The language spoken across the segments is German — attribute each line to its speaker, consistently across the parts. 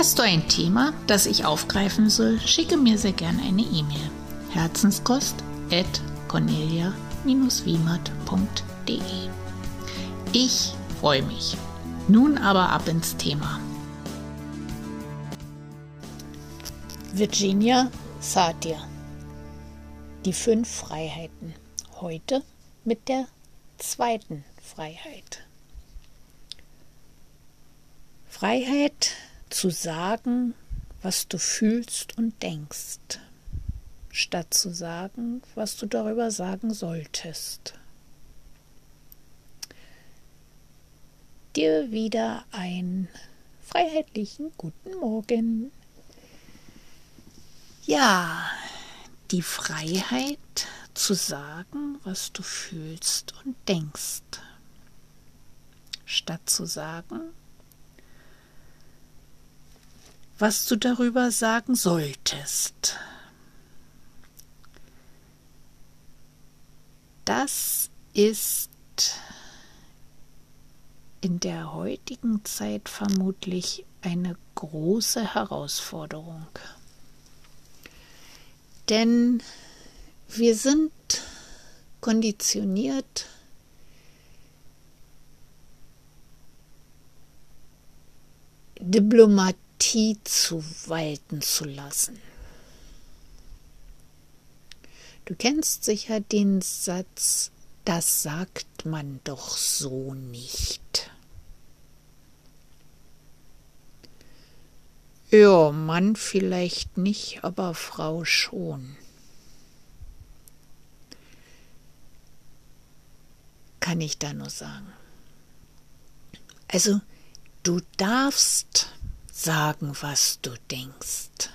Speaker 1: Hast du ein Thema, das ich aufgreifen soll, schicke mir sehr gern eine E-Mail. Herzenskost at cornelia-wiemert.de Ich freue mich. Nun aber ab ins Thema. Virginia Satir Die fünf Freiheiten. Heute mit der zweiten Freiheit. Freiheit zu sagen, was du fühlst und denkst, statt zu sagen, was du darüber sagen solltest. Dir wieder einen freiheitlichen guten Morgen. Ja, die Freiheit zu sagen, was du fühlst und denkst, statt zu sagen, was du darüber sagen solltest. Das ist in der heutigen Zeit vermutlich eine große Herausforderung. Denn wir sind konditioniert, Diplomatie zu walten zu lassen. Du kennst sicher den Satz, das sagt man doch so nicht. Ja, Mann vielleicht nicht, aber Frau schon. kann ich da nur sagen. Also, du darfst sagen, was du denkst.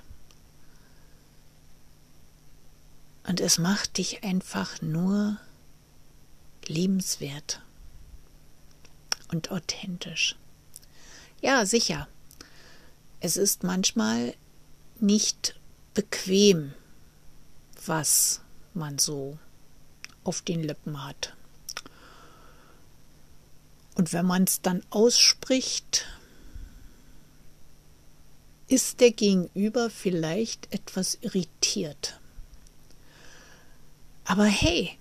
Speaker 1: Und es macht dich einfach nur liebenswert und authentisch. Ja, sicher. Es ist manchmal nicht bequem, was man so auf den Lippen hat. Und wenn man es dann ausspricht, ist der Gegenüber vielleicht etwas irritiert. Aber hey,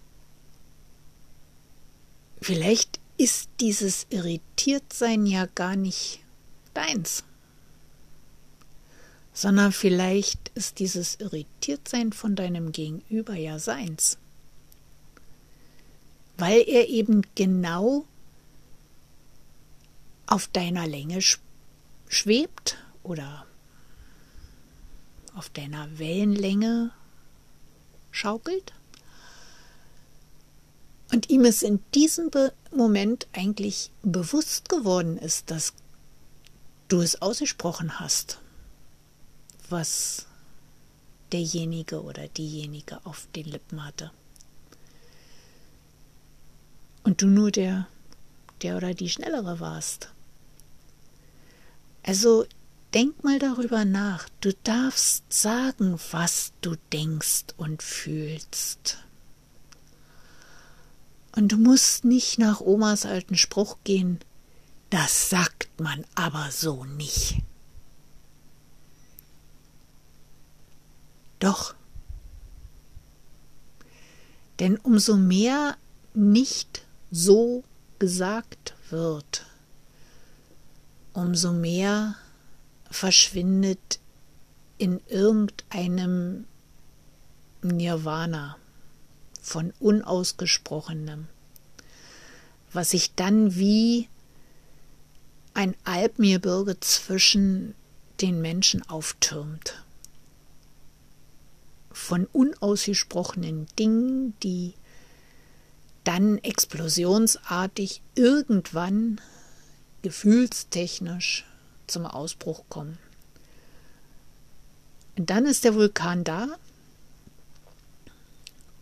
Speaker 1: vielleicht ist dieses Irritiertsein ja gar nicht deins, sondern vielleicht ist dieses Irritiertsein von deinem Gegenüber ja seins, weil er eben genau auf deiner Länge schwebt oder auf deiner Wellenlänge schaukelt und ihm es in diesem Moment eigentlich bewusst geworden ist, dass du es ausgesprochen hast, was derjenige oder diejenige auf den Lippen hatte. Und du nur der, der oder die Schnellere warst. Also denk mal darüber nach. Du darfst sagen, was du denkst und fühlst. Und du musst nicht nach Omas alten Spruch gehen, das sagt man aber so nicht. Doch. Denn umso mehr nicht so gesagt wird, umso mehr verschwindet in irgendeinem Nirvana von unausgesprochenem, was sich dann wie ein Alpengebirge zwischen den Menschen auftürmt. Von unausgesprochenen Dingen, die dann explosionsartig irgendwann gefühlstechnisch zum Ausbruch kommen. Dann ist der Vulkan da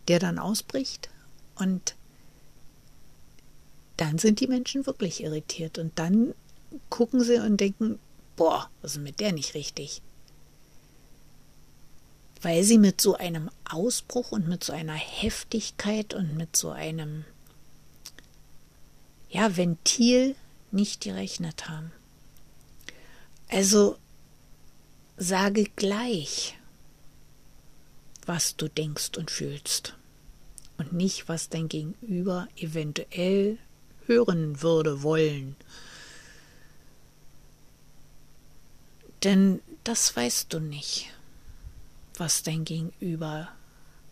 Speaker 1: der dann ausbricht und dann sind die Menschen wirklich irritiert und dann gucken sie und denken, boah, was ist mit der nicht richtig? Weil sie mit so einem Ausbruch und mit so einer Heftigkeit und mit so einem ja, Ventil nicht gerechnet haben. Also sage gleich, was du denkst und fühlst und nicht, was dein Gegenüber eventuell hören würde wollen. Denn das weißt du nicht, was dein Gegenüber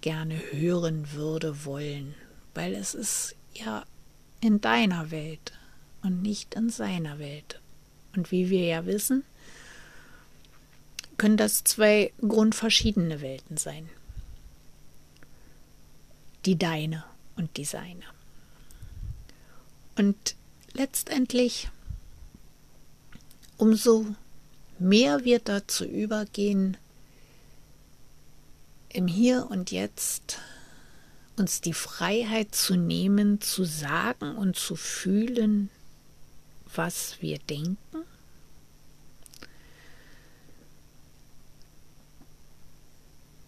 Speaker 1: gerne hören würde wollen, weil es ist ja in deiner Welt und nicht in seiner Welt. Und wie wir ja wissen, können das zwei grundverschiedene Welten sein. Die deine und die seine. Und letztendlich, umso mehr wir dazu übergehen, im Hier und Jetzt uns die Freiheit zu nehmen, zu sagen und zu fühlen, was wir denken,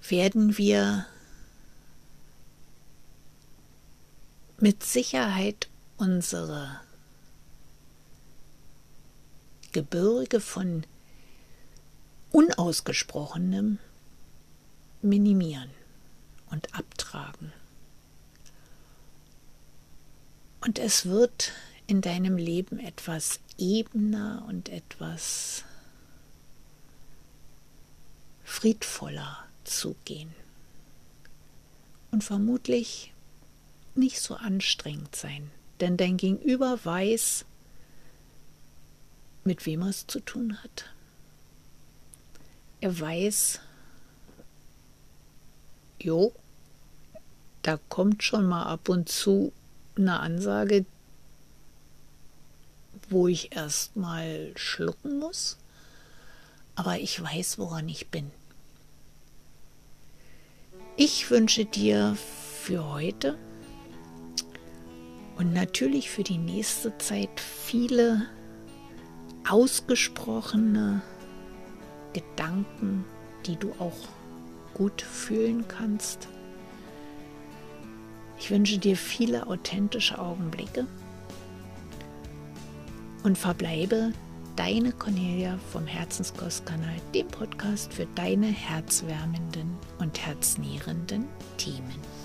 Speaker 1: werden wir mit Sicherheit unsere Gebirge von Unausgesprochenem minimieren und abtragen. Und es wird in deinem Leben etwas ebener und etwas friedvoller zugehen. Und vermutlich nicht so anstrengend sein, denn dein Gegenüber weiß, mit wem er es zu tun hat. Er weiß, jo, da kommt schon mal ab und zu eine Ansage, wo ich erst mal schlucken muss, aber ich weiß, woran ich bin. Ich wünsche dir für heute und natürlich für die nächste Zeit viele ausgesprochene Gedanken, die du auch gut fühlen kannst. Ich wünsche dir viele authentische Augenblicke und verbleibe deine Cornelia vom Herzenskostkanal, dem Podcast für deine herzwärmenden und herznährenden Themen.